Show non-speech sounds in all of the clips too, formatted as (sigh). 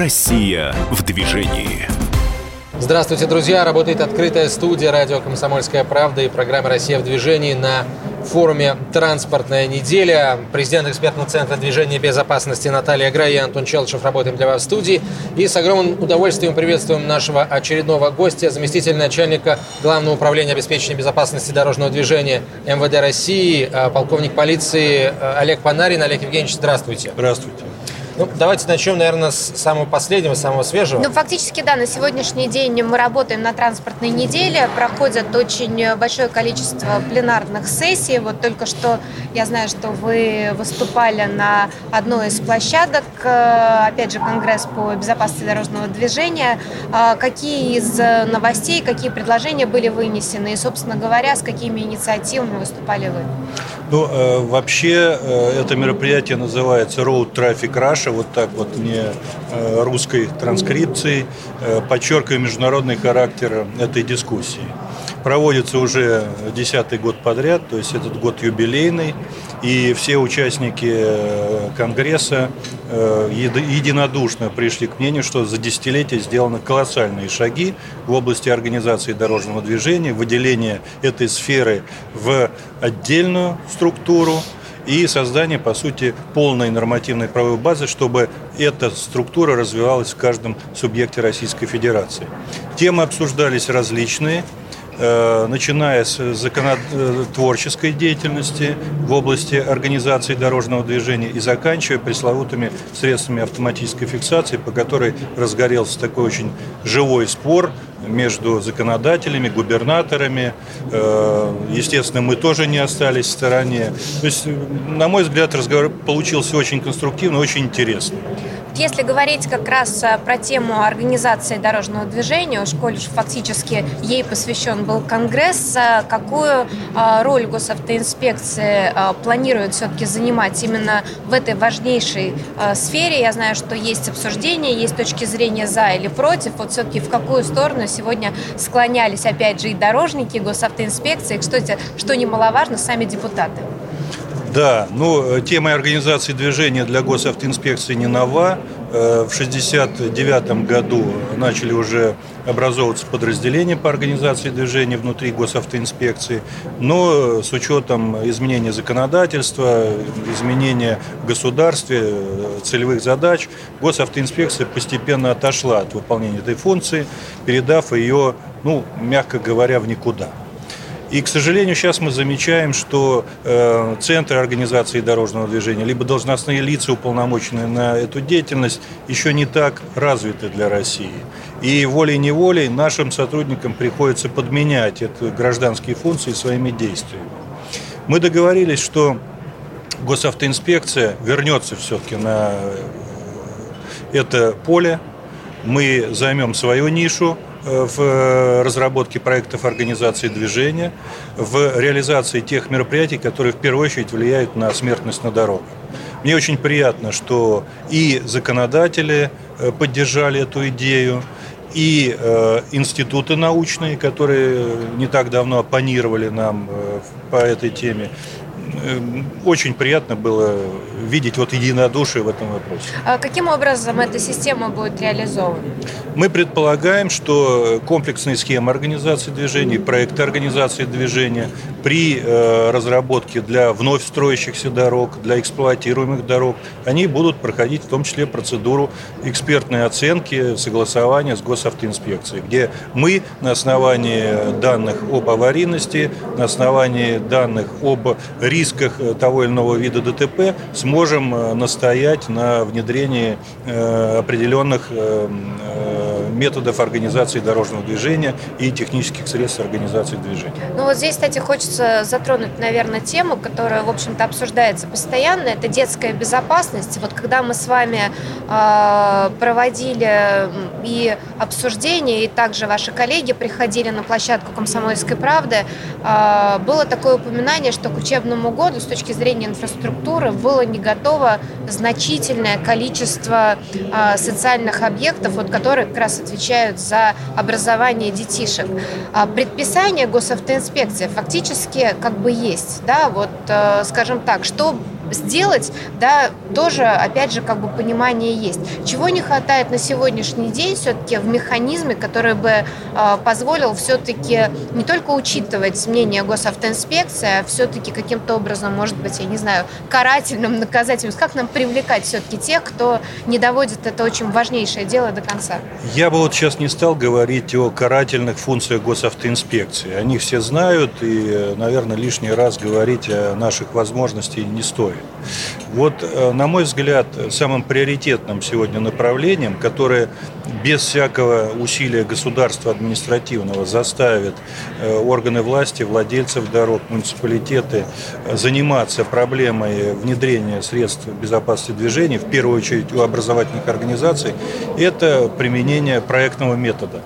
Россия в движении. Здравствуйте, друзья! Работает открытая студия радио «Комсомольская правда» и программа «Россия в движении» на форуме «Транспортная неделя». Президент экспертного центра движения и безопасности Наталья Грай и Антон Челчев работаем для вас в студии. И с огромным удовольствием приветствуем нашего очередного гостя, заместителя начальника Главного управления обеспечения безопасности дорожного движения МВД России, э, полковник полиции э, Олег Панарин. Олег Евгеньевич, здравствуйте. Здравствуйте. Ну, давайте начнем, наверное, с самого последнего, самого свежего. Ну, фактически, да, на сегодняшний день мы работаем на транспортной неделе. Проходят очень большое количество пленарных сессий. Вот только что я знаю, что вы выступали на одной из площадок, э, опять же, Конгресс по безопасности дорожного движения. А какие из новостей, какие предложения были вынесены? И, собственно говоря, с какими инициативами выступали вы? Ну, э, вообще, э, это мероприятие называется Road Traffic Russia, вот так вот не э, русской транскрипцией, э, подчеркивая международный характер этой дискуссии. Проводится уже десятый год подряд, то есть этот год юбилейный, и все участники э, Конгресса э, единодушно пришли к мнению, что за десятилетие сделаны колоссальные шаги в области организации дорожного движения, выделения этой сферы в отдельную структуру и создание, по сути, полной нормативной правовой базы, чтобы эта структура развивалась в каждом субъекте Российской Федерации. Темы обсуждались различные – начиная с законотворческой деятельности в области организации дорожного движения и заканчивая пресловутыми средствами автоматической фиксации, по которой разгорелся такой очень живой спор между законодателями, губернаторами. Э, естественно, мы тоже не остались в стороне. То есть, на мой взгляд, разговор получился очень конструктивный, очень интересный. Если говорить как раз э, про тему организации дорожного движения, уж коль фактически ей посвящен был Конгресс, э, какую э, роль госавтоинспекции планирует все-таки занимать именно в этой важнейшей сфере? Я знаю, что есть обсуждения, есть точки зрения за или против. Вот все-таки в какую сторону сегодня склонялись, опять же, и дорожники, и госавтоинспекции, и, кстати, что немаловажно, сами депутаты? Да, ну, э, тема организации движения для госавтоинспекции не нова. Э, в 1969 году начали уже образовываться подразделения по организации движения внутри госавтоинспекции, но с учетом изменения законодательства, изменения в государстве, э, целевых задач, госавтоинспекция постепенно отошла от выполнения этой функции, передав ее, ну, мягко говоря, в никуда. И, к сожалению, сейчас мы замечаем, что э, центры организации дорожного движения, либо должностные лица, уполномоченные на эту деятельность, еще не так развиты для России. И волей-неволей нашим сотрудникам приходится подменять эти гражданские функции своими действиями. Мы договорились, что госавтоинспекция вернется все-таки на это поле, мы займем свою нишу, Э, в э, разработке проектов организации движения, в реализации тех мероприятий, которые в первую очередь влияют на смертность на дорогах. Мне очень приятно, что и законодатели э, поддержали эту идею, и э, институты научные, которые не так давно оппонировали нам э, по этой теме, очень приятно было видеть вот единодушие в этом вопросе. А каким образом эта система будет реализована? Мы предполагаем, что комплексные схемы организации движения, проекты организации движения при э, разработке для вновь строящихся дорог, для эксплуатируемых дорог, они будут проходить в том числе процедуру экспертной оценки, согласования с госавтоинспекцией, где мы на основании данных об аварийности, на основании данных об рисках рисках э, того или иного вида ДТП сможем э, настоять на внедрении э, определенных методов организации дорожного движения и технических средств организации движения. Ну вот здесь, кстати, хочется затронуть, наверное, тему, которая, в общем-то, обсуждается постоянно. Это детская безопасность. Вот когда мы с вами э, проводили и обсуждения, и также ваши коллеги приходили на площадку «Комсомольской правды», э, было такое упоминание, что к учебному году с точки зрения инфраструктуры было не готово значительное количество э, социальных объектов, вот, которые как раз отвечают за образование детишек. А предписание госавтоинспекции фактически как бы есть, да, вот, э, скажем так, что сделать, да, тоже, опять же, как бы понимание есть. Чего не хватает на сегодняшний день все-таки в механизме, который бы э, позволил все-таки не только учитывать мнение госавтоинспекции, а все-таки каким-то образом, может быть, я не знаю, карательным, наказательным, как нам привлекать все-таки тех, кто не доводит это очень важнейшее дело до конца? Я бы вот сейчас не стал говорить о карательных функциях госавтоинспекции. Они все знают, и, наверное, лишний раз говорить о наших возможностях не стоит. Вот, э, на мой взгляд, самым приоритетным сегодня направлением, которое без всякого усилия государства административного заставит э, органы власти, владельцев дорог, муниципалитеты э, заниматься проблемой внедрения средств безопасности движения, в первую очередь у образовательных организаций, это применение проектного метода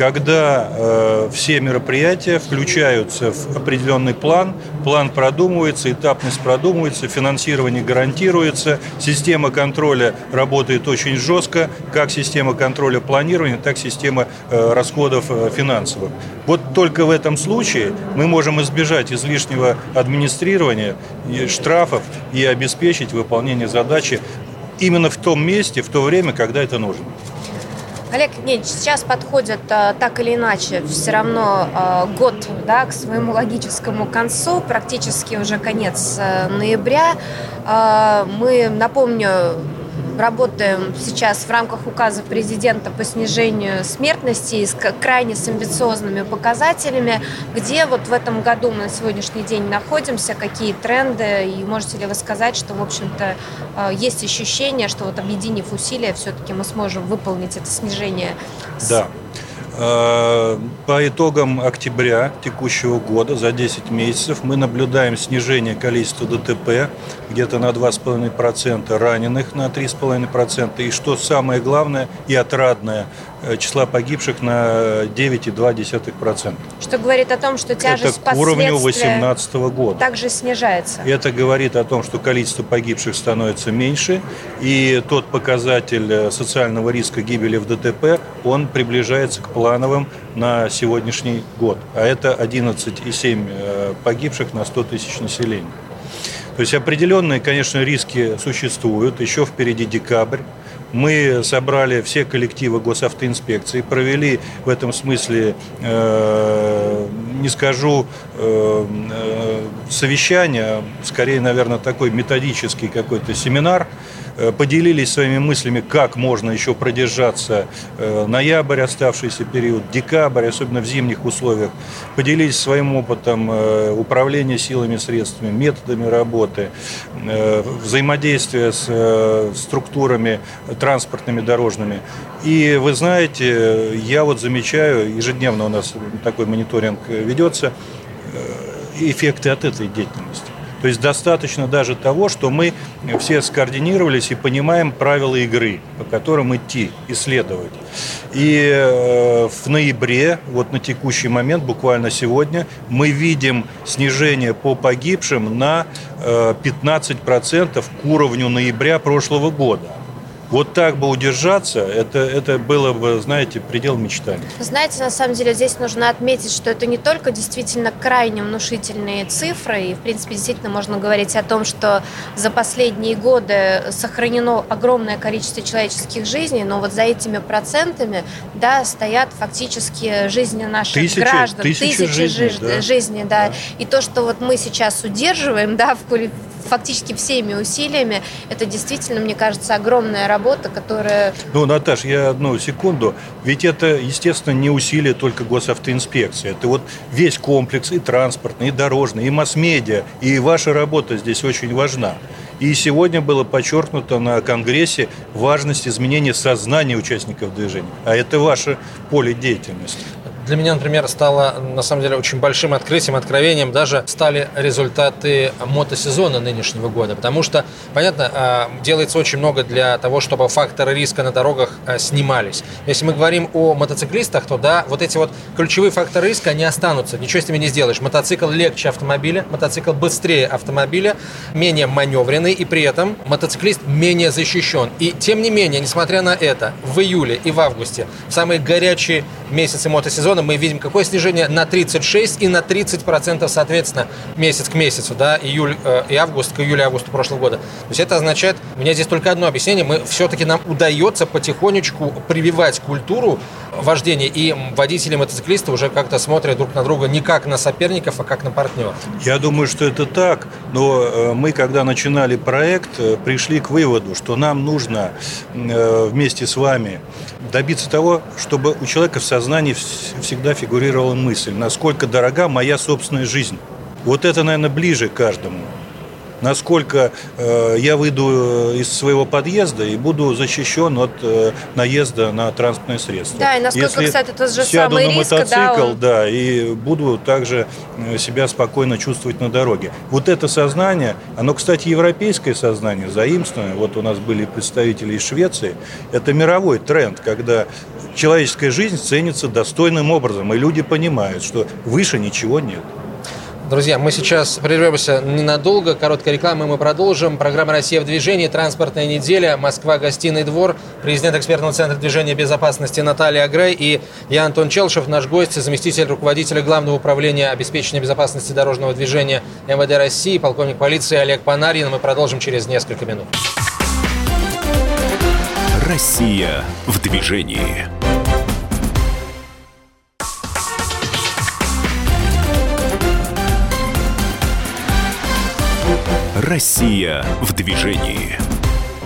когда э, все мероприятия включаются в определенный план, план продумывается, этапность продумывается, финансирование гарантируется, система контроля работает очень жестко, как система контроля планирования, так система э, расходов э, финансовых. Вот только в этом случае мы можем избежать излишнего администрирования, и штрафов и обеспечить выполнение задачи именно в том месте, в то время, когда это нужно. Олег Евгеньевич, сейчас подходит а, так или иначе все равно а, год да, к своему логическому концу, практически уже конец а, ноября. Мы, напомню, работаем сейчас в рамках указа президента по снижению смертности с крайне с амбициозными показателями. Где вот в этом году мы на сегодняшний день находимся, какие тренды, и можете ли вы сказать, что, в общем-то, э, есть ощущение, что вот объединив усилия, все-таки мы сможем выполнить это снижение? Да. Э, по итогам октября текущего года за 10 месяцев мы наблюдаем снижение количества ДТП где-то на 2,5%, раненых на 3,5%. И что самое главное и отрадное, э, числа погибших на 9,2%. Что говорит о том, что тяжесть Это к уровню 2018 года. Также снижается. Это говорит о том, что количество погибших становится меньше, и тот показатель э, социального риска гибели в ДТП, он приближается к плановым на сегодняшний год. А это 11,7 э, погибших на 100 тысяч населения. То есть определенные, конечно, риски существуют. Еще впереди декабрь. Мы собрали все коллективы госавтоинспекции, провели в этом смысле, э, не скажу, э, э совещание, а скорее, наверное, такой методический какой-то семинар, поделились своими мыслями, как можно еще продержаться э, ноябрь, оставшийся период, декабрь, особенно в зимних условиях, поделились своим опытом э, управления силами, средствами, методами работы, взаимодействия с структурами транспортными, дорожными. И вы знаете, я вот замечаю, ежедневно у нас такой мониторинг ведется, эффекты от этой деятельности. То есть достаточно даже того, что мы все скоординировались и понимаем правила игры, по которым идти, исследовать. И э, в ноябре, вот на текущий момент, буквально сегодня, мы видим снижение по погибшим на 15% э, к уровню ноября прошлого года. Вот так бы удержаться, это, это было бы, знаете, предел мечтаний. Знаете, на самом деле здесь нужно отметить, что это не только действительно крайне внушительные цифры, и, в принципе, действительно можно говорить о том, что за последние годы сохранено огромное количество человеческих жизней, но вот за этими процентами, да, стоят фактически жизни наших тысячи, граждан, тысячи, тысячи жизней, жиж... да. жизней, да. да. И то, что вот мы сейчас удерживаем, да, в фактически всеми усилиями. Это действительно, мне кажется, огромная работа, которая... Ну, Наташ, я одну секунду. Ведь это, естественно, не усилия только госавтоинспекции. Это вот весь комплекс и транспортный, и дорожный, и масс-медиа. И ваша работа здесь очень важна. И сегодня было подчеркнуто на Конгрессе важность изменения сознания участников движения. А это ваше поле деятельности. Для меня, например, стало на самом деле очень большим открытием, откровением даже стали результаты мотосезона нынешнего года. Потому что, понятно, а, делается очень много для того, чтобы факторы риска на дорогах а, снимались. Если мы говорим о мотоциклистах, то да, вот эти вот ключевые факторы риска, они останутся. Ничего с ними не сделаешь. Мотоцикл легче автомобиля, мотоцикл быстрее автомобиля, менее маневренный, и при этом мотоциклист менее защищен. И тем не менее, несмотря на это, в июле и в августе, в самые горячие месяцы мотосезона, региона мы видим какое снижение на 36 и на 30 процентов, соответственно, месяц к месяцу, да, июль э, и август к июлю и августу прошлого года. То есть это означает, у меня здесь только одно объяснение, мы все-таки нам удается потихонечку прививать культуру вождения, и водители мотоциклисты уже как-то смотрят друг на друга не как на соперников, а как на партнеров. Я думаю, что это так, но э, мы, когда начинали проект, э, пришли к выводу, что нам нужно э, вместе с вами добиться того, чтобы у человека в сознании всегда фигурировала мысль, насколько дорога моя собственная жизнь. Вот это, наверное, ближе каждому насколько э, я выйду из своего подъезда и буду защищен от э, наезда на транспортное средство. Да, и насколько, Если кстати, тот же сяду самый на риск, мотоцикл, да, он... да, и буду также э, себя спокойно чувствовать на дороге. Вот это сознание, оно, кстати, европейское сознание, заимствованное. Вот у нас были представители из Швеции. Это мировой тренд, когда человеческая жизнь ценится достойным образом, и люди понимают, что выше ничего нет. Друзья, мы сейчас прервемся ненадолго. Короткая реклама, и мы продолжим. Программа «Россия в движении», транспортная неделя, Москва, гостиный двор, президент экспертного центра движения безопасности Наталья Агрей и я, Антон Челшев, наш гость, заместитель руководителя Главного управления обеспечения безопасности дорожного движения МВД России, полковник полиции Олег Панарин. Мы продолжим через несколько минут. Россия в движении. Россия в движении.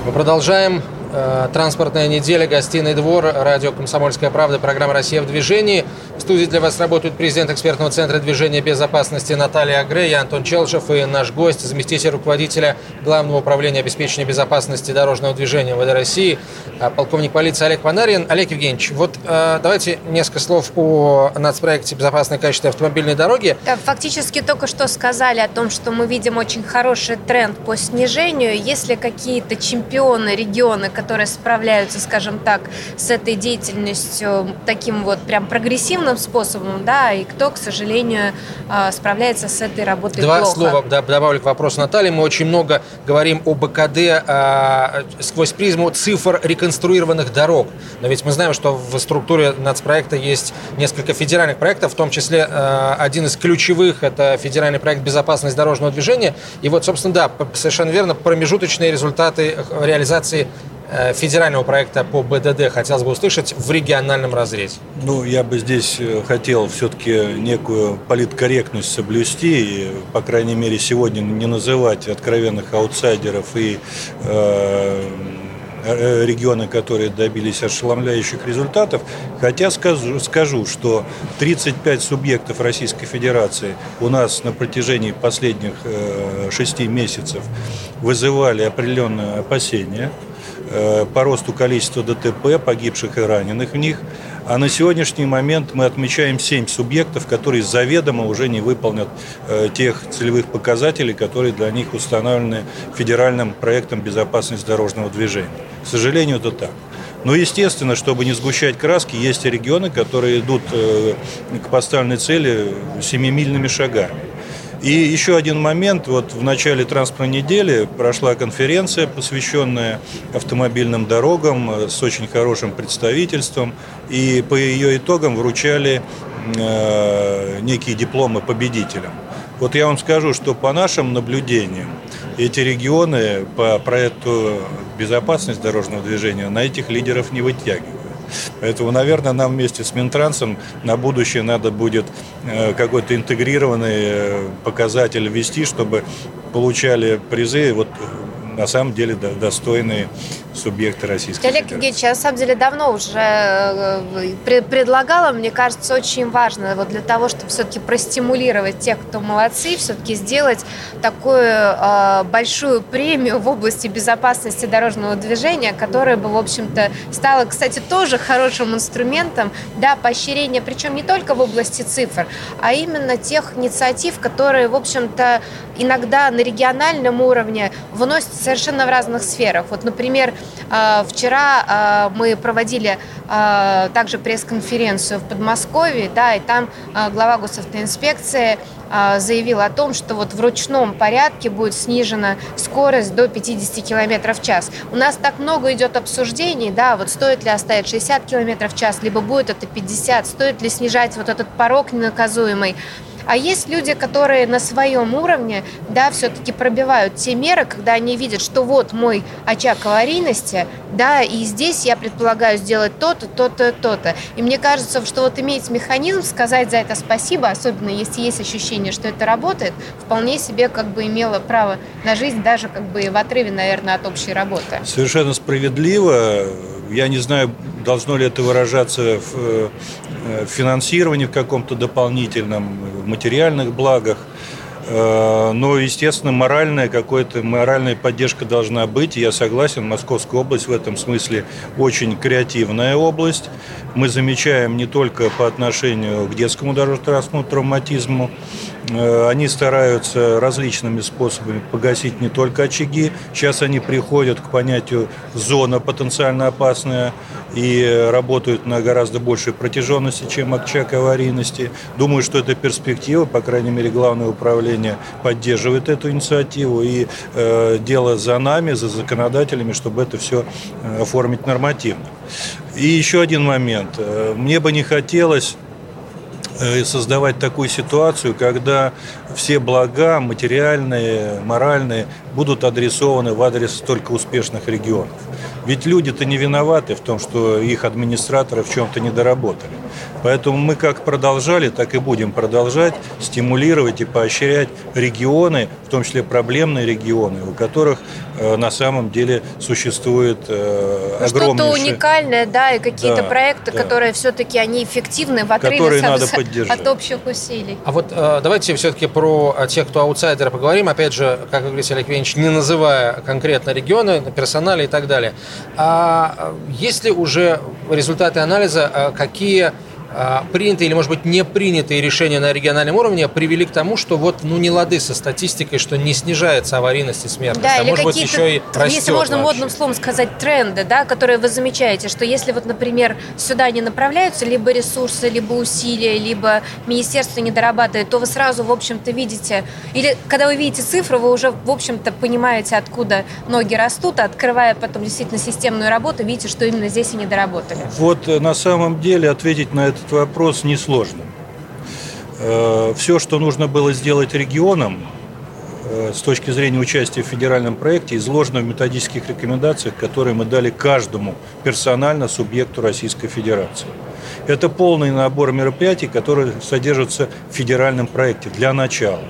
Мы продолжаем Э, транспортная неделя, гостиный двор, радио «Комсомольская правда», программа «Россия в движении». Студии для вас работают президент экспертного центра движения безопасности Наталья Агре, я Антон Челшев и наш гость, заместитель руководителя Главного управления обеспечения безопасности дорожного движения ВД России, э, полковник полиции Олег Панарин. Олег Евгеньевич, вот э, давайте несколько слов о нацпроекте «Безопасное качество автомобильной дороги». Фактически только что сказали о том, что мы видим очень хороший тренд по снижению. Если какие-то чемпионы регионы, которые справляются, скажем так, с этой деятельностью таким вот прям прогрессивным способом, да, и кто, к сожалению, а, справляется с этой работой Два плохо. слова добавлю к вопросу Натальи. Мы очень много говорим о БКД э, сквозь призму цифр реконструированных дорог. Но ведь мы знаем, что в структуре нацпроекта есть несколько федеральных проектов, в том числе э, один из ключевых – это федеральный проект «Безопасность дорожного движения». И вот, собственно, да, совершенно верно, промежуточные результаты реализации Э, федерального проекта по БДД хотелось бы услышать в региональном разрезе? Ну, я бы здесь э, хотел все-таки некую политкорректность соблюсти и, по крайней мере, сегодня не называть откровенных аутсайдеров и э, э регионы, которые добились ошеломляющих результатов. Хотя скажу, скажу, что 35 субъектов Российской Федерации у нас на протяжении последних э, 6 месяцев вызывали определенные опасения – Э, по росту количества ДТП, погибших и раненых в них. А на сегодняшний момент мы отмечаем 7 субъектов, которые заведомо уже не выполнят э, тех целевых показателей, которые для них установлены федеральным проектом безопасности дорожного движения. К сожалению, это так. Но, естественно, чтобы не сгущать краски, есть регионы, которые идут э, к поставленной цели семимильными шагами. И еще один момент. Вот в начале транспортной недели прошла конференция, посвященная автомобильным дорогам э, с очень хорошим представительством. И по ее итогам вручали э, некие дипломы победителям. Вот я вам скажу, что по нашим наблюдениям эти регионы по проекту безопасности дорожного движения на этих лидеров не вытягивают. Поэтому, наверное, нам вместе с Минтрансом на будущее надо будет э, какой-то интегрированный э, показатель ввести, чтобы получали призы вот на самом деле достойные субъекты Российской Олег Федерации. Евгеньевич, я на самом деле давно уже э, предлагала, мне кажется, очень важно вот для того, чтобы все-таки простимулировать тех, кто молодцы, все-таки сделать такую э, большую премию в области безопасности дорожного движения, которая бы, в общем-то, стала, кстати, тоже хорошим инструментом для поощрения, причем не только в области цифр, а именно тех инициатив, которые, в общем-то, иногда на региональном уровне вносят совершенно в разных сферах. Вот, например, вчера а, мы проводили а, также пресс-конференцию в Подмосковье, да, и там глава госавтоинспекции заявил о том, что вот в ручном порядке будет снижена скорость до 50 км в час. У нас так много идет обсуждений, да, вот стоит ли оставить 60 км в час, либо будет это 50, стоит ли снижать вот этот порог ненаказуемый. А есть люди, которые на своем уровне, да, все-таки пробивают те меры, когда они видят, что вот мой очаг аварийности, да, и здесь я предполагаю сделать то-то, то-то, то-то. И мне кажется, что вот иметь механизм, сказать за это спасибо, особенно если есть ощущение, что это работает, вполне себе как бы имело право на жизнь, даже как бы в отрыве, наверное, от общей работы. Совершенно справедливо. Я не знаю, должно ли это выражаться в э, финансировании в каком-то дополнительном, в материальных благах. Э, но, естественно, моральная какая-то моральная поддержка должна быть. Я согласен, Московская область в этом смысле очень креативная область. Мы замечаем не только по отношению к детскому дорожно-транспортному травматизму, Э, они стараются различными способами погасить не только очаги. Сейчас они приходят к понятию зона потенциально опасная и работают на гораздо большей протяженности, чем очаг аварийности. Думаю, что это перспектива, по крайней мере, Главное управление поддерживает эту инициативу. И э, дело за нами, за законодателями, чтобы это все э, оформить нормативно. И еще один момент. Э, мне бы не хотелось Э, создавать такую ситуацию, когда все блага материальные, моральные будут адресованы в адрес только успешных регионов. Ведь люди-то не виноваты в том, что их администраторы в чем-то не доработали. Поэтому мы как продолжали, так и будем продолжать стимулировать и поощрять регионы, в том числе проблемные регионы, у которых э, на самом деле существует э, ну, огромное... Что-то уникальное, да, и какие-то да, проекты, да. которые все-таки они эффективны в отрыве которые надо поддержать. от общих усилий. А вот э, давайте все-таки про тех, кто аутсайдеры поговорим. Опять же, как вы говорите, Олег Евгеньевич, не называя конкретно регионы, персонали и так далее. А э, есть ли уже результаты анализа, э, какие принятые или, может быть, не принятые решения на региональном уровне привели к тому, что вот, ну, не лады со статистикой, что не снижается аварийность и смертность, да, а или может быть еще и растет Если можно вообще. модным словом сказать, тренды, да, которые вы замечаете, что если вот, например, сюда не направляются либо ресурсы, либо усилия, либо министерство не дорабатывает, то вы сразу, в общем-то, видите, или когда вы видите цифру, вы уже, в общем-то, понимаете, откуда ноги растут, а открывая потом действительно системную работу, видите, что именно здесь и не доработали. Вот э, на самом деле ответить на это этот вопрос несложным. Э, Все, что нужно было сделать регионам э, с точки зрения участия в федеральном проекте, изложено в методических рекомендациях, которые мы дали каждому персонально субъекту Российской Федерации. Это полный набор мероприятий, которые содержатся в федеральном проекте для начала.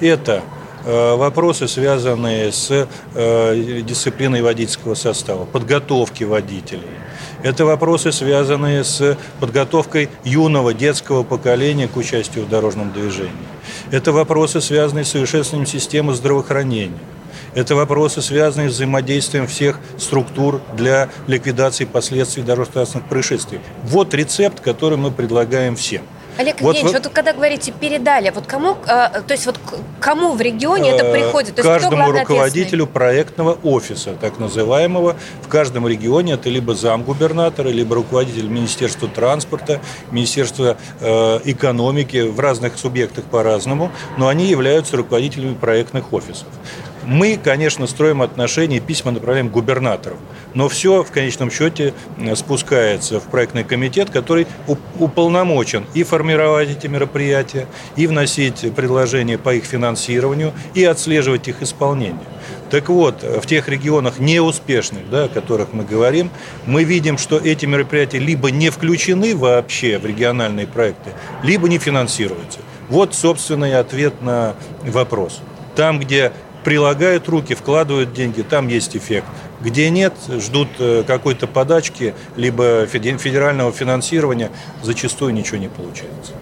Это Э, вопросы, связанные с дисциплиной водительского состава, подготовки водителей. Это вопросы, связанные с подготовкой юного детского поколения к участию в дорожном движении. Это вопросы, связанные с совершенствованием системы здравоохранения. Это вопросы, связанные с взаимодействием всех структур для ликвидации последствий дорожно-транспортных происшествий. Вот рецепт, который мы предлагаем всем. Олег вот Евгеньевич, вы... вот когда говорите передали, вот кому, э, то есть вот кому в регионе это э, приходит? То Каждому руководителю проектного офиса, так называемого, в каждом регионе это либо замгубернатора, либо руководитель Министерства транспорта, Министерства э, экономики, в разных субъектах по-разному, но они являются руководителями проектных офисов. Мы, конечно, строим отношения, письма направляем губернаторам, но все в конечном счете спускается в проектный комитет, который уполномочен и формировать эти мероприятия, и вносить предложения по их финансированию, и отслеживать их исполнение. Так вот, в тех регионах неуспешных, да, о которых мы говорим, мы видим, что эти мероприятия либо не включены вообще в региональные проекты, либо не финансируются. Вот, собственно, и ответ на вопрос. Там, где прилагают руки, вкладывают деньги, там есть эффект. Где нет, ждут э, какой-то подачки, либо федерального финансирования, зачастую ничего не получается.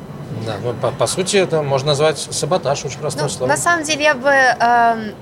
Да, ну, по, по сути, это можно назвать саботаж, очень простое ну, слово. На самом деле, я бы э,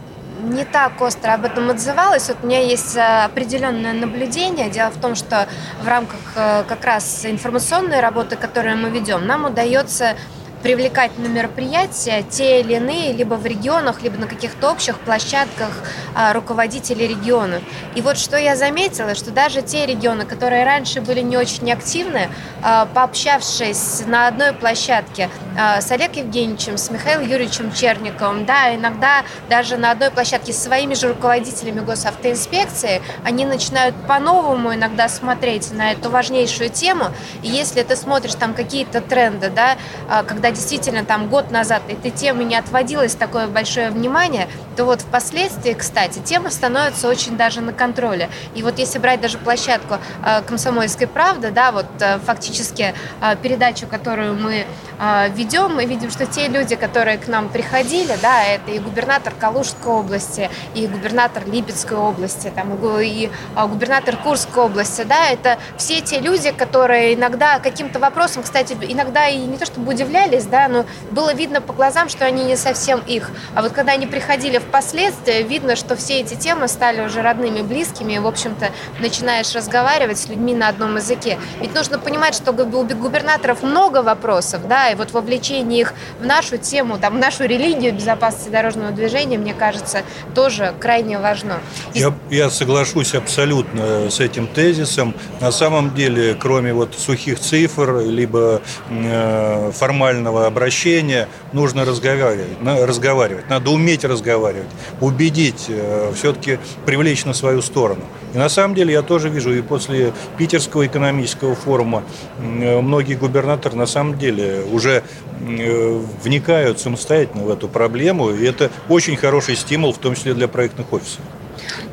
не так остро об этом отзывалась. Вот у меня есть э, определенное наблюдение. Дело в том, что в рамках э, как раз информационной работы, которую мы ведем, нам удается привлекать на мероприятия те или иные, либо в регионах, либо на каких-то общих площадках а, руководителей региона. И вот что я заметила, что даже те регионы, которые раньше были не очень активны, а, пообщавшись на одной площадке а, с Олегом Евгеньевичем, с Михаилом Юрьевичем Черниковым, да, иногда даже на одной площадке с своими же руководителями госавтоинспекции, они начинают по-новому иногда смотреть на эту важнейшую тему. И если ты смотришь там какие-то тренды, да, когда действительно там год назад этой темы не отводилось такое большое внимание, то вот впоследствии, кстати, тема становится очень даже на контроле. И вот если брать даже площадку э, «Комсомольской правды», да, вот э, фактически э, передачу, которую мы ведем, мы видим, что те люди, которые к нам приходили, да, это и губернатор Калужской области, и губернатор Липецкой области, там, и губернатор Курской области, да, это все те люди, которые иногда каким-то вопросом, кстати, иногда и не то чтобы удивлялись, да, но было видно по глазам, что они не совсем их. А вот когда они приходили впоследствии видно, что все эти темы стали уже родными, близкими, и, в общем-то, начинаешь разговаривать с людьми на одном языке. Ведь нужно понимать, что у губернаторов много вопросов, да, и вот вовлечение их в нашу тему, там, в нашу религию безопасности дорожного движения, мне кажется, тоже крайне важно. И... Я, я соглашусь абсолютно с этим тезисом. На самом деле, кроме вот сухих цифр, либо э, формального обращения, нужно разговаривать, разговаривать. Надо уметь разговаривать, убедить, э, все-таки привлечь на свою сторону. И на самом деле я тоже вижу, и после Питерского экономического форума э, многие губернаторы на самом деле уже э, вникают самостоятельно в эту проблему, и это очень хороший стимул, в том числе для проектных офисов.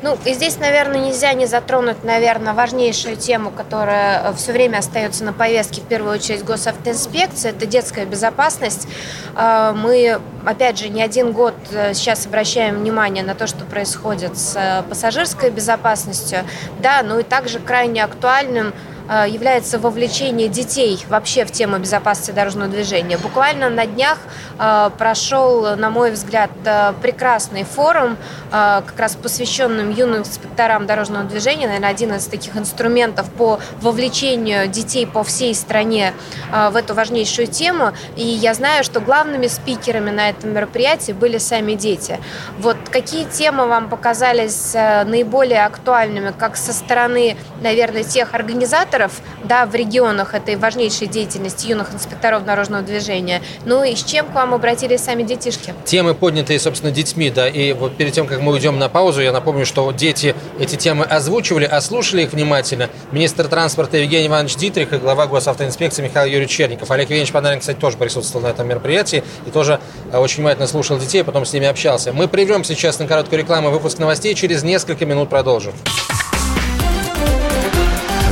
Ну, и здесь, наверное, нельзя не затронуть, наверное, важнейшую тему, которая э, все время остается на повестке, в первую очередь, госавтоинспекции, это детская безопасность. Э, мы, опять же, не один год э, сейчас обращаем внимание на то, что происходит с пассажирской безопасностью, да, ну и также крайне актуальным Э, является вовлечение детей вообще в тему безопасности дорожного движения. Буквально на днях э, прошел, на мой взгляд, э, прекрасный форум, как раз посвященным юным инспекторам дорожного движения, наверное, один из таких инструментов по вовлечению детей по всей стране в эту важнейшую тему. И я знаю, что главными спикерами на этом мероприятии были сами дети. Вот какие темы вам показались наиболее актуальными, как со стороны, наверное, тех организаторов, инспекторов да, в регионах этой важнейшей деятельности юных инспекторов дорожного движения. Ну и с чем к вам обратились сами детишки? Темы, поднятые, собственно, детьми, да, и вот перед тем, как мы уйдем на паузу, я напомню, что дети эти темы озвучивали, а слушали их внимательно министр транспорта Евгений Иванович Дитрих и глава госавтоинспекции Михаил Юрьевич Черников. Олег Евгеньевич Панарин, кстати, тоже присутствовал на этом мероприятии и тоже э, очень внимательно слушал детей, потом с ними общался. Мы прервем сейчас на короткую рекламу выпуск новостей, через несколько минут продолжим.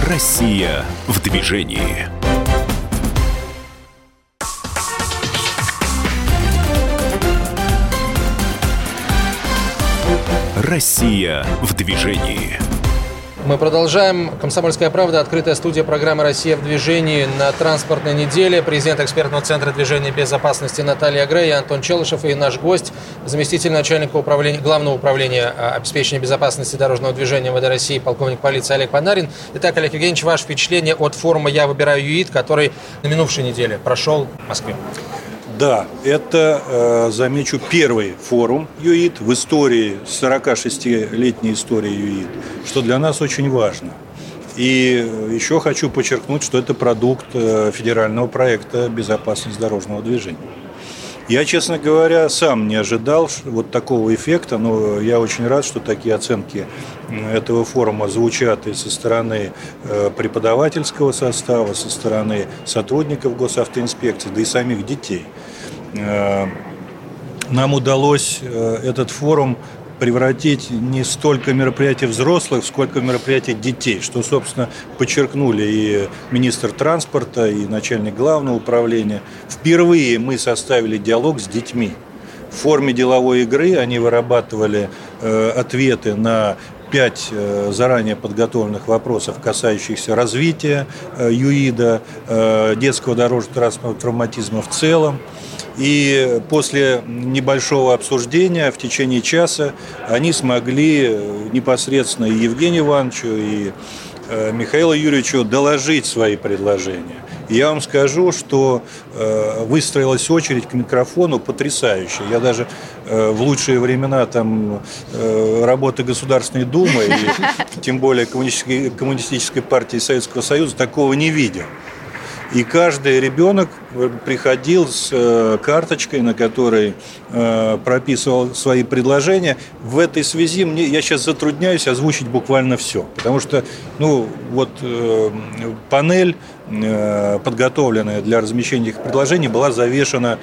Россия в движении. Россия в движении. Мы продолжаем. «Комсомольская правда», открытая студия программы «Россия в движении» на транспортной неделе. Президент экспертного центра движения безопасности Наталья Грей, Антон Челышев и наш гость, заместитель начальника управления, главного управления а, обеспечения безопасности дорожного движения МВД России, полковник полиции Олег Панарин. Итак, Олег Евгеньевич, ваше впечатление от форума «Я выбираю ЮИД», который на минувшей неделе прошел в Москве? Да, это, э, замечу, первый форум ЮИД в истории, 46-летней истории ЮИД, что для нас очень важно. И еще хочу подчеркнуть, что это продукт э, федерального проекта «Безопасность дорожного движения». Я, честно говоря, сам не ожидал вот такого эффекта, но я очень рад, что такие оценки этого форума звучат и со стороны э, преподавательского состава, со стороны сотрудников госавтоинспекции, да и самих детей. Э, нам удалось э, этот форум превратить не столько мероприятие взрослых, сколько мероприятие детей, что, собственно, подчеркнули и министр транспорта, и начальник главного управления. Впервые мы составили диалог с детьми. В форме деловой игры они вырабатывали э, ответы на пять э, заранее подготовленных вопросов, касающихся развития э, ЮИДа, э, детского дорожно-транспортного травматизма в целом. И после небольшого обсуждения в течение часа они смогли непосредственно и Евгению Ивановичу, и Михаилу Юрьевичу доложить свои предложения. И я вам скажу, что э, выстроилась очередь к микрофону потрясающая. Я даже э, в лучшие времена там э, работы Государственной Думы, и (laughs) тем более коммунистической, коммунистической партии Советского Союза, такого не видел. И каждый ребенок приходил с э, карточкой, на которой э, прописывал свои предложения. В этой связи мне, я сейчас затрудняюсь озвучить буквально все. Потому что ну, вот, э, панель, подготовленная для размещения этих предложений, была завешена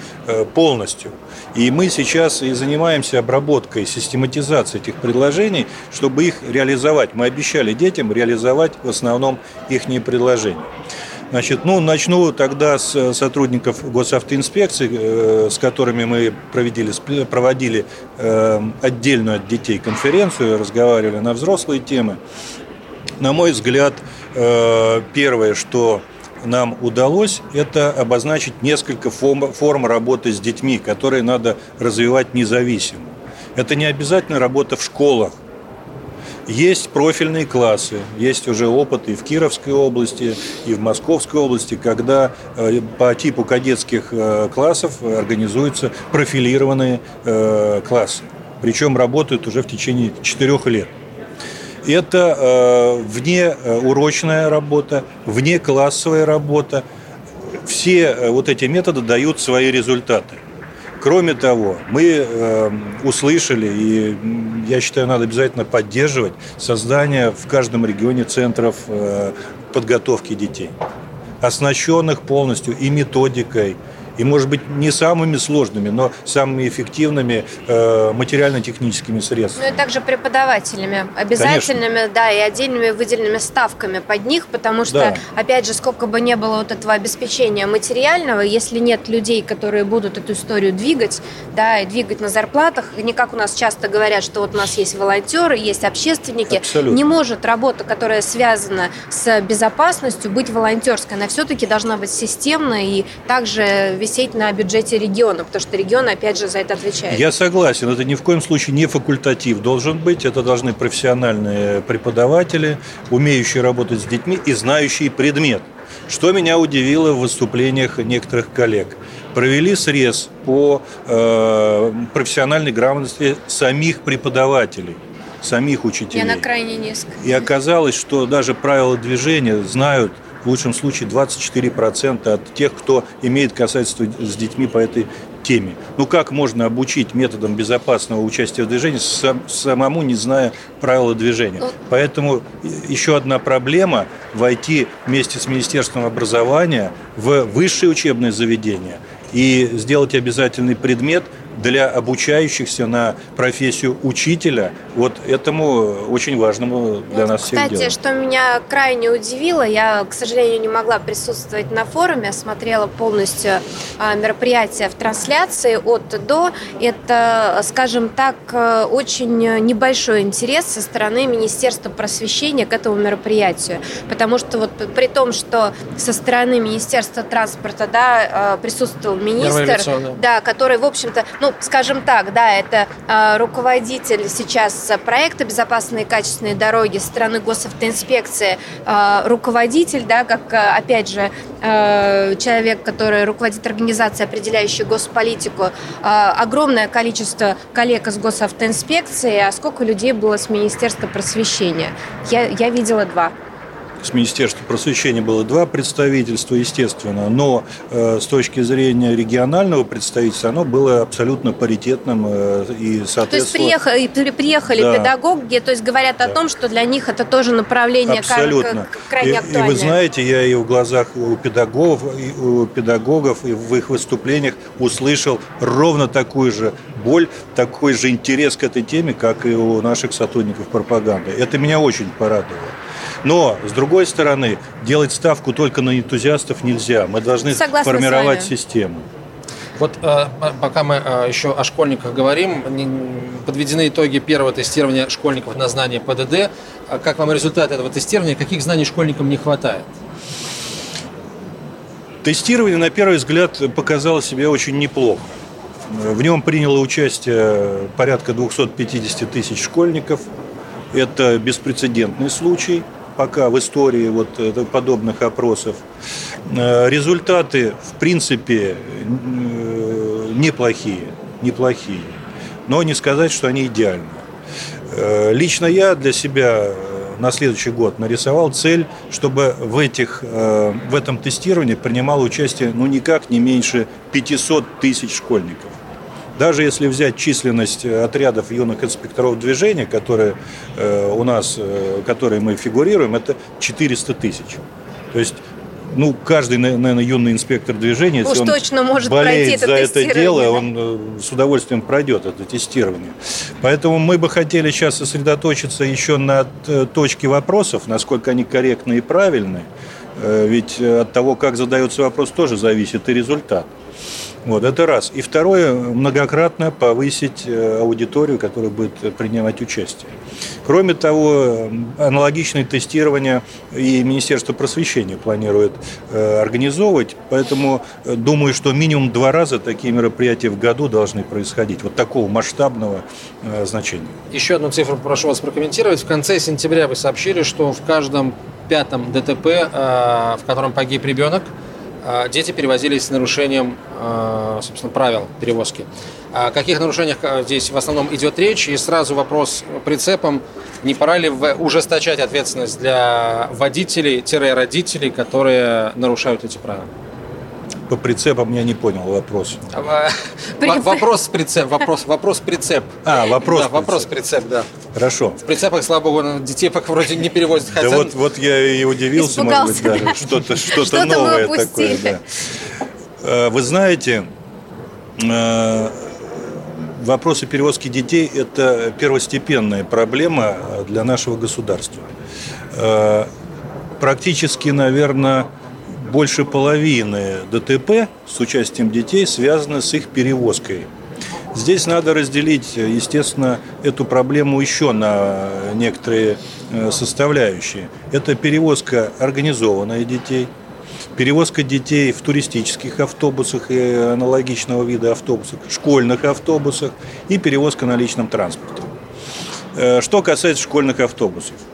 полностью. И мы сейчас и занимаемся обработкой, систематизацией этих предложений, чтобы их реализовать. Мы обещали детям реализовать в основном их предложения. Значит, ну, начну тогда с э, сотрудников госавтоинспекции, э, с которыми мы проводили, проводили э, отдельную от детей конференцию, разговаривали на взрослые темы. На мой взгляд, первое, что нам удалось, это обозначить несколько форм, форм работы с детьми, которые надо развивать независимо. Это не обязательно работа в школах, есть профильные классы, есть уже опыт и в Кировской области, и в Московской области, когда э, по типу кадетских э, классов организуются профилированные э, классы. Причем работают уже в течение четырех лет. Это внеурочная работа, внеклассовая работа. Все вот эти методы дают свои результаты. Кроме того, мы э, услышали, и я считаю, надо обязательно поддерживать создание в каждом регионе центров э, подготовки детей, оснащенных полностью и методикой, и, может быть, не самыми сложными, но самыми эффективными э, материально-техническими средствами. Ну и также преподавателями, обязательными, Конечно. да, и отдельными выделенными ставками под них, потому что, да. опять же, сколько бы не было вот этого обеспечения материального, если нет людей, которые будут эту историю двигать, да, и двигать на зарплатах, не как у нас часто говорят, что вот у нас есть волонтеры, есть общественники, Абсолютно. не может работа, которая связана с безопасностью, быть волонтерской, она все-таки должна быть системной и также висеть на бюджете региона, потому что регион, опять же, за это отвечает. Я согласен, это ни в коем случае не факультатив должен быть, это должны профессиональные преподаватели, умеющие работать с детьми и знающие предмет. Что меня удивило в выступлениях некоторых коллег. Провели срез по э, профессиональной грамотности самих преподавателей самих учителей. И она крайне низкая. И оказалось, что даже правила движения знают в лучшем случае 24% от тех, кто имеет касательство с детьми по этой теме. Ну как можно обучить методам безопасного участия в движении, самому не зная правила движения? Ну, Поэтому еще одна проблема – войти вместе с Министерством образования в высшее учебное заведение и сделать обязательный предмет – для обучающихся на профессию учителя, вот этому очень важному для вот, нас всех Кстати, что меня крайне удивило, я, к сожалению, не могла присутствовать на форуме, смотрела полностью а, мероприятие в трансляции от до. Это, скажем так, очень небольшой интерес со стороны Министерства просвещения к этому мероприятию, потому что вот при том, что со стороны Министерства транспорта да, а, присутствовал министр, да, который, в общем-то, ну, скажем так, да, это э, руководитель сейчас проекта «Безопасные и качественные дороги» страны госавтоинспекции, э, руководитель, да, как, опять же, э, человек, который руководит организацией, определяющей госполитику, э, огромное количество коллег из госавтоинспекции, а сколько людей было с Министерства просвещения? Я, я видела два с Министерства просвещения было два представительства, естественно, но э, с точки зрения регионального представительства оно было абсолютно паритетным э, и соответственно... То есть приехали, приехали да. педагоги, то есть говорят да. о том, что для них это тоже направление абсолютно. крайне актуальное. И, и вы знаете, я и в глазах у педагогов, и у педагогов и в их выступлениях услышал ровно такую же боль, такой же интерес к этой теме, как и у наших сотрудников пропаганды. Это меня очень порадовало. Но, с другой стороны, делать ставку только на энтузиастов нельзя. Мы должны Согласна формировать систему. Вот э, пока мы э, еще о школьниках говорим, подведены итоги первого тестирования школьников на знание ПДД. А как вам результат этого тестирования? Каких знаний школьникам не хватает? Тестирование, на первый взгляд, показало себя очень неплохо. В нем приняло участие порядка 250 тысяч школьников. Это беспрецедентный случай – пока в истории вот подобных опросов. Результаты, в принципе, неплохие, неплохие. Но не сказать, что они идеальны. Лично я для себя на следующий год нарисовал цель, чтобы в, этих, в этом тестировании принимало участие ну никак не меньше 500 тысяч школьников. Даже если взять численность э, отрядов юных инспекторов движения, которые э, у нас, э, которые мы фигурируем, это 400 тысяч. То есть ну, каждый, наверное, юный инспектор движения, если он точно может болеет это за это дело, он с удовольствием пройдет это тестирование. Поэтому мы бы хотели сейчас сосредоточиться еще на точке вопросов, насколько они корректны и правильны. Ведь от того, как задается вопрос, тоже зависит и результат. Вот, это раз. И второе, многократно повысить э, аудиторию, которая будет принимать участие. Кроме того, аналогичное тестирование и Министерство просвещения планирует э, организовывать, поэтому э, думаю, что минимум два раза такие мероприятия в году должны происходить, вот такого масштабного значения. Еще одну цифру прошу вас прокомментировать. В конце сентября вы сообщили, что в каждом пятом ДТП, в котором погиб ребенок, дети перевозились с нарушением, а, собственно, правил перевозки. О каких нарушениях а, здесь в основном идет речь? И сразу вопрос прицепом. Не пора ли ужесточать ответственность для водителей-родителей, которые нарушают эти правила? По прицепам я не понял вопрос. Вопрос прицеп, вопрос, вопрос прицеп. А, вопрос. Да, вопрос прицеп, да. Хорошо. В прицепах, слава богу, детей пока вроде не перевозят. Хотя... Да вот, вот я и удивился, Испугался, может быть, даже что-то (laughs) что что новое такое. Да. Э, вы знаете, э, вопросы перевозки детей – это первостепенная проблема для нашего государства. Практически, наверное, больше половины ДТП с участием детей связаны с их перевозкой. Здесь надо разделить, естественно, эту проблему еще на некоторые э, составляющие. Это перевозка организованная детей, перевозка детей в туристических автобусах и аналогичного вида автобусах, школьных автобусах и перевозка на личном транспорте. Э, что касается школьных автобусов –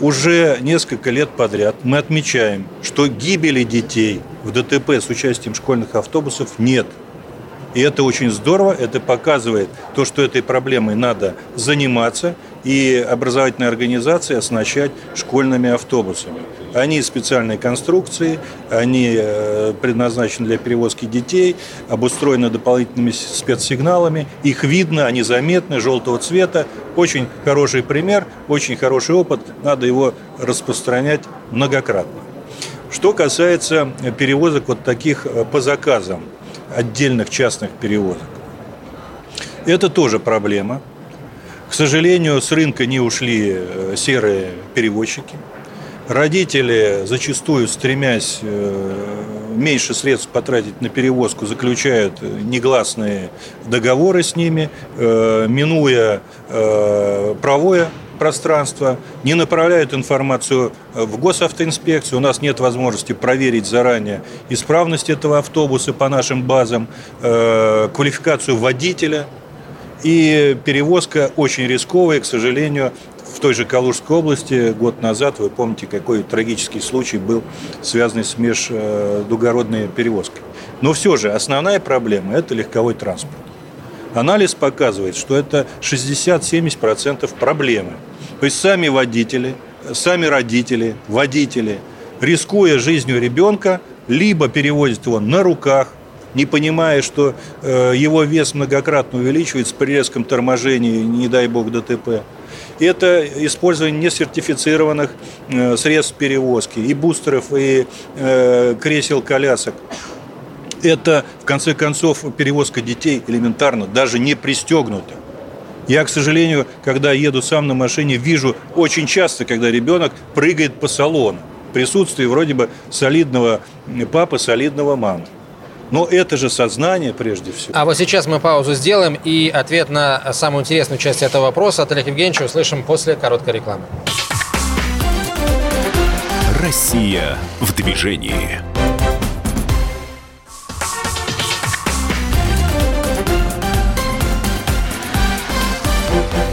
уже несколько лет подряд мы отмечаем, что гибели детей в ДТП с участием школьных автобусов нет. И это очень здорово, это показывает то, что этой проблемой надо заниматься и образовательные организации оснащать школьными автобусами. Они специальной конструкции, они э, предназначены для перевозки детей, обустроены дополнительными спецсигналами. Их видно, они заметны, желтого цвета. Очень хороший пример, очень хороший опыт. Надо его распространять многократно. Что касается перевозок вот таких э, по заказам, отдельных частных перевозок, это тоже проблема. К сожалению, с рынка не ушли э, серые перевозчики. Родители, зачастую стремясь э, меньше средств потратить на перевозку, заключают негласные договоры с ними, э, минуя правое пространство, не направляют информацию в госавтоинспекцию. У нас нет возможности проверить заранее исправность этого автобуса по нашим базам, квалификацию водителя – и перевозка очень рисковая, к сожалению, в той же Калужской области год назад, вы помните, какой трагический случай был, связанный с междугородной перевозкой. Но все же основная проблема – это легковой транспорт. Анализ показывает, что это 60-70% проблемы. То есть сами водители, сами родители, водители, рискуя жизнью ребенка, либо перевозят его на руках, не понимая, что э, его вес многократно увеличивается при резком торможении, не дай бог, ДТП. Это использование несертифицированных э, средств перевозки, и бустеров, и э, кресел колясок. Это, в конце концов, перевозка детей элементарно, даже не пристегнута. Я, к сожалению, когда еду сам на машине, вижу очень часто, когда ребенок прыгает по салону. В присутствии вроде бы солидного папы, солидного мамы. Но это же сознание прежде всего. А вот сейчас мы паузу сделаем и ответ на самую интересную часть этого вопроса от Олега Евгеньевича услышим после короткой рекламы. Россия в движении.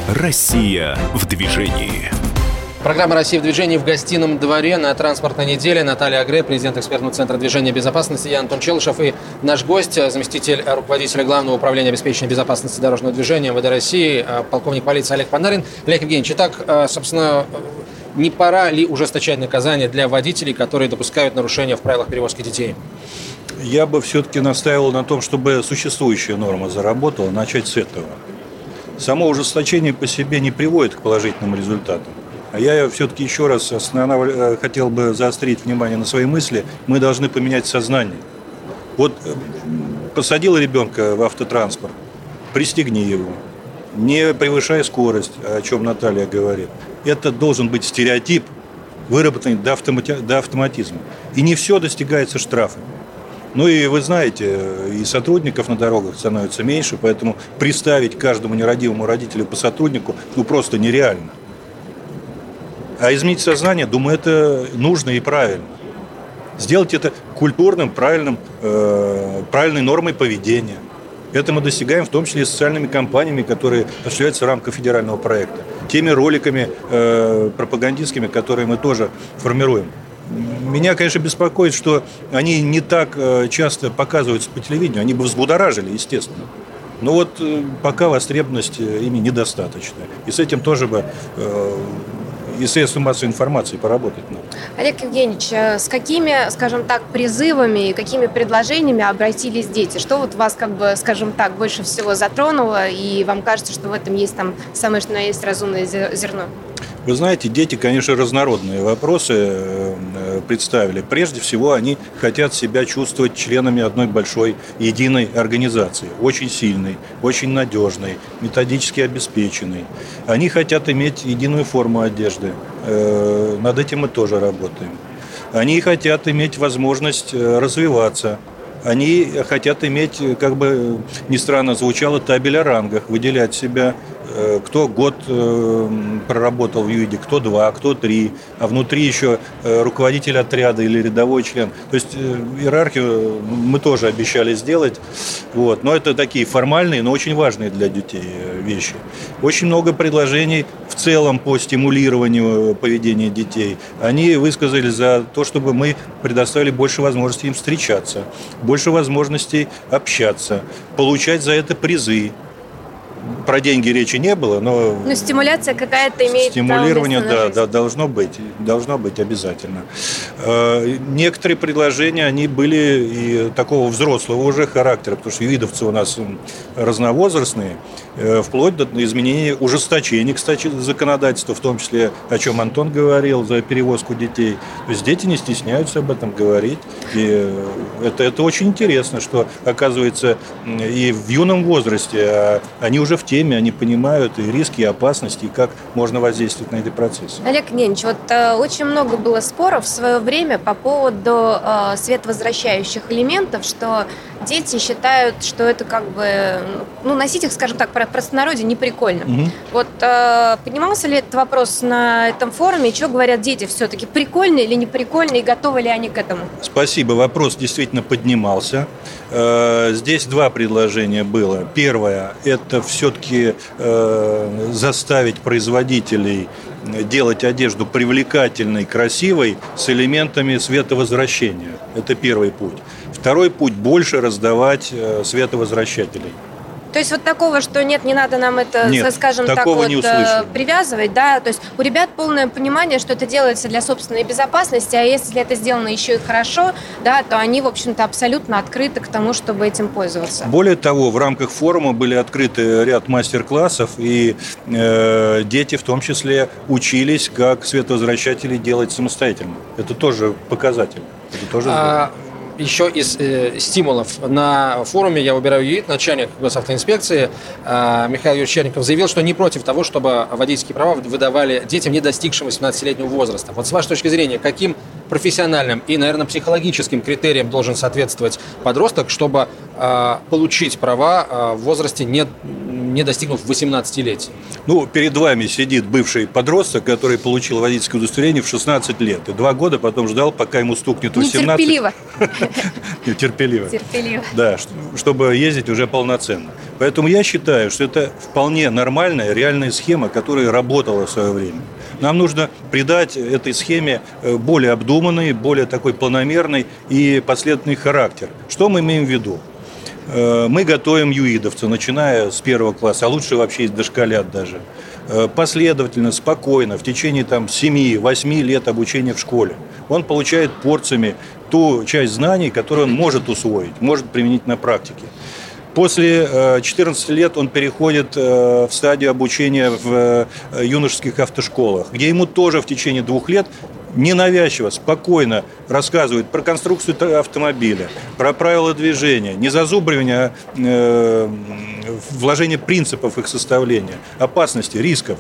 Россия в движении. Программа «Россия в движении» в гостином дворе на транспортной неделе. Наталья Агре, президент экспертного центра движения безопасности, я Антон Челышев и наш гость, заместитель руководителя Главного управления обеспечения безопасности дорожного движения МВД России, полковник полиции Олег Панарин. Олег Евгеньевич, итак, собственно, не пора ли ужесточать наказание для водителей, которые допускают нарушения в правилах перевозки детей? Я бы все-таки настаивал на том, чтобы существующая норма заработала, начать с этого. Само ужесточение по себе не приводит к положительным результатам. А я все-таки еще раз останов... Э, хотел бы заострить внимание на свои мысли. Мы должны поменять сознание. Вот э, посадил ребенка в автотранспорт, пристегни его, не превышая скорость, о чем Наталья говорит. Это должен быть стереотип, выработанный до, автомати... до автоматизма. И не все достигается штрафами. Ну и вы знаете, э, и сотрудников на дорогах становится меньше, поэтому приставить каждому нерадивому родителю по сотруднику ну просто нереально. А изменить сознание, думаю, это нужно и правильно. Сделать это культурным, правильным, э, правильной нормой поведения. Это мы достигаем в том числе и социальными компаниями, которые осуществляются в рамках федерального проекта. Теми роликами э, пропагандистскими, которые мы тоже формируем. Меня, конечно, беспокоит, что они не так э, часто показываются по телевидению. Они бы взбудоражили, естественно. Но вот э, пока востребованность ими недостаточная. И с этим тоже бы э, и средства массовой информации поработать надо. Олег Евгеньевич, э, с какими, скажем так, призывами и какими предложениями обратились дети? Что вот вас, как бы, скажем так, больше всего затронуло, и вам кажется, что в этом есть там самое что есть разумное зерно? Вы знаете, дети, конечно, разнородные вопросы э, представили. Прежде всего, они хотят себя чувствовать членами одной большой единой организации, очень сильной, очень надежной, методически обеспеченной. Они хотят иметь единую форму одежды. Э, над этим мы тоже работаем. Они хотят иметь возможность э, развиваться, они хотят иметь, как бы ни странно звучало, табель о рангах, выделять себя Э, кто год э, проработал в ЮИДе, кто два, кто три, а внутри еще э, руководитель отряда или рядовой член. То есть иерархию мы тоже обещали сделать. Вот. Но это такие формальные, но очень важные для детей вещи. Очень много предложений в целом по стимулированию поведения детей. Они высказали за то, чтобы мы предоставили больше возможностей им встречаться, больше возможностей общаться, получать за это призы про деньги речи не было, но... Ну, стимуляция какая-то имеет Стимулирование, да, да, должно быть, должно быть обязательно. Э, некоторые предложения, они были и такого взрослого уже характера, потому что видовцы у нас разновозрастные, э, вплоть до изменения ужесточения, кстати, законодательства, в том числе, о чем Антон говорил, за перевозку детей. То есть дети не стесняются об этом говорить. И это, это очень интересно, что, оказывается, и в юном возрасте а они уже в теме, они понимают и риски, и опасности, и как можно воздействовать на эти процессы. Олег Ненч, вот э, очень много было споров в свое время по поводу э, световозвращающих элементов, что дети считают, что это как бы, ну, носить их, скажем так, в простонародье не прикольно. Угу. Вот э, поднимался ли этот вопрос на этом форуме, и что говорят дети все-таки, прикольно или не прикольно, и готовы ли они к этому? Спасибо, вопрос действительно поднимался. Э, здесь два предложения было. Первое – это все-таки э, заставить производителей делать одежду привлекательной, красивой, с элементами световозвращения. Это первый путь. Второй путь – больше раздавать э, световозвращателей. То есть вот такого, что нет, не надо нам это, нет, скажем так, вот, э, привязывать, да, то есть у ребят полное понимание, что это делается для собственной безопасности, а если это сделано еще и хорошо, да, то они, в общем-то, абсолютно открыты к тому, чтобы этим пользоваться. Более того, в рамках форума были открыты ряд мастер-классов, и э, дети в том числе учились, как световозвращатели делать самостоятельно. Это тоже показатель. Это тоже а, еще из э, стимулов на форуме «Я выбираю ЮИД» начальник госавтоинспекции э, Михаил Юрьевич Черников заявил, что не против того, чтобы водительские права выдавали детям, не достигшим 18-летнего возраста. Вот с вашей точки зрения, каким профессиональным и, наверное, психологическим критериям должен соответствовать подросток, чтобы э, получить права э, в возрасте не, не достигнув 18-летия? Ну, перед вами сидит бывший подросток, который получил водительское удостоверение в 16 лет. И два года потом ждал, пока ему стукнет 18. Нетерпеливо. (laughs) Терпеливо. Терпеливо. Да, чтобы ездить уже полноценно. Поэтому я считаю, что это вполне нормальная, реальная схема, которая работала в свое время. Нам нужно придать этой схеме э, более обдуманный, более такой планомерный и последовательный характер. Что мы имеем в виду? Э, мы готовим юидовца, начиная с первого класса, а лучше вообще из дошколят даже. Э, последовательно, спокойно, в течение там, 7-8 лет обучения в школе. Он получает порциями ту часть знаний, которую он может усвоить, может применить на практике. После 14 э, лет он переходит в стадию обучения в юношеских автошколах, где ему тоже в течение двух лет ненавязчиво, спокойно рассказывает про конструкцию автомобиля, про правила движения, не зазубривание, а э, вложение принципов их составления, опасности, рисков.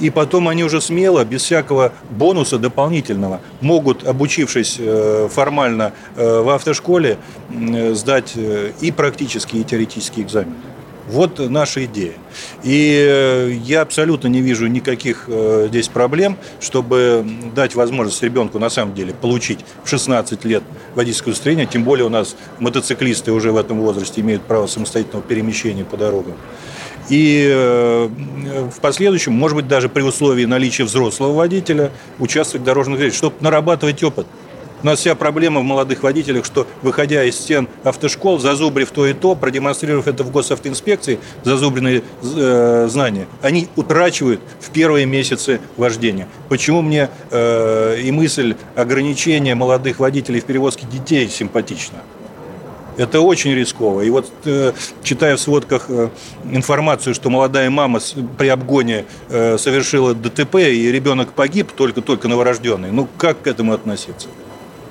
И потом они уже смело, без всякого бонуса дополнительного, могут, обучившись э, формально э, в автошколе, сдать э, и практические, и теоретические экзамены. Вот наша идея. И э, я абсолютно не вижу никаких э, здесь проблем, чтобы дать возможность ребенку на самом деле получить в 16 лет водительское удостоверение, тем более у нас мотоциклисты уже в этом возрасте имеют право самостоятельного перемещения по дорогам. И э, в последующем, может быть, даже при условии наличия взрослого водителя, участвовать в дорожном движении, чтобы нарабатывать опыт. У нас вся проблема в молодых водителях, что, выходя из стен автошкол, зазубрив то и то, продемонстрировав это в госавтоинспекции, зазубренные э, знания, они утрачивают в первые месяцы вождения. Почему мне э, и мысль ограничения молодых водителей в перевозке детей симпатична? Это очень рисково. И вот э, читая в сводках э, информацию, что молодая мама с, при обгоне э, совершила ДТП и ребенок погиб, только-только новорожденный, ну как к этому относиться?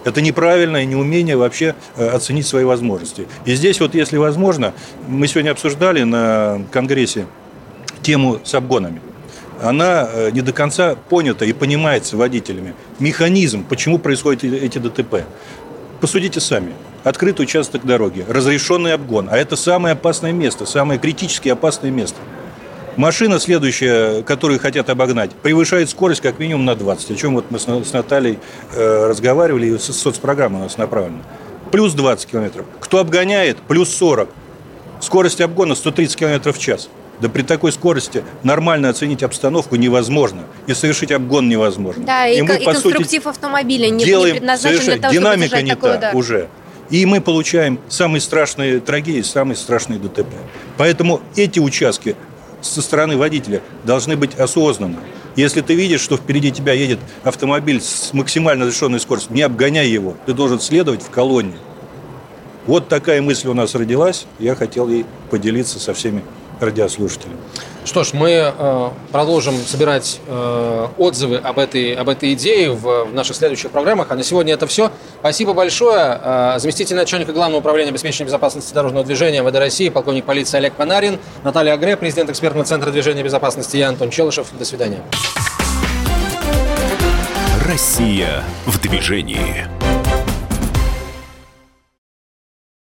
Это неправильное неумение вообще э, оценить свои возможности. И здесь вот, если возможно, мы сегодня обсуждали на Конгрессе тему с обгонами. Она э, не до конца понята и понимается водителями. Механизм, почему происходят эти ДТП. Посудите сами. Открытый участок дороги, разрешенный обгон. А это самое опасное место, самое критически опасное место – Машина следующая, которую хотят обогнать, превышает скорость как минимум на 20. О чем вот мы с Натальей э, разговаривали, и соцпрограмма у нас направлена. Плюс 20 километров. Кто обгоняет, плюс 40. Скорость обгона 130 километров в час. Да при такой скорости нормально оценить обстановку невозможно. И совершить обгон невозможно. Да, и, и, мы, и конструктив сути, автомобиля не, делаем не предназначен для того, Динамика чтобы не такой та уже. И мы получаем самые страшные трагедии, самые страшные ДТП. Поэтому эти участки со стороны водителя должны быть осознанны. Если ты видишь, что впереди тебя едет автомобиль с максимально разрешенной скоростью, не обгоняй его. Ты должен следовать в колонне. Вот такая мысль у нас родилась. Я хотел ей поделиться со всеми радиослушателям. Что ж, мы э, продолжим собирать э, отзывы об этой, об этой идее в, в наших следующих программах. А на сегодня это все. Спасибо большое. Э, заместитель начальника Главного управления обеспечения безопасности дорожного движения МВД России, полковник полиции Олег Панарин, Наталья Агре, президент экспертного центра движения безопасности я Антон Челышев. До свидания. Россия в движении.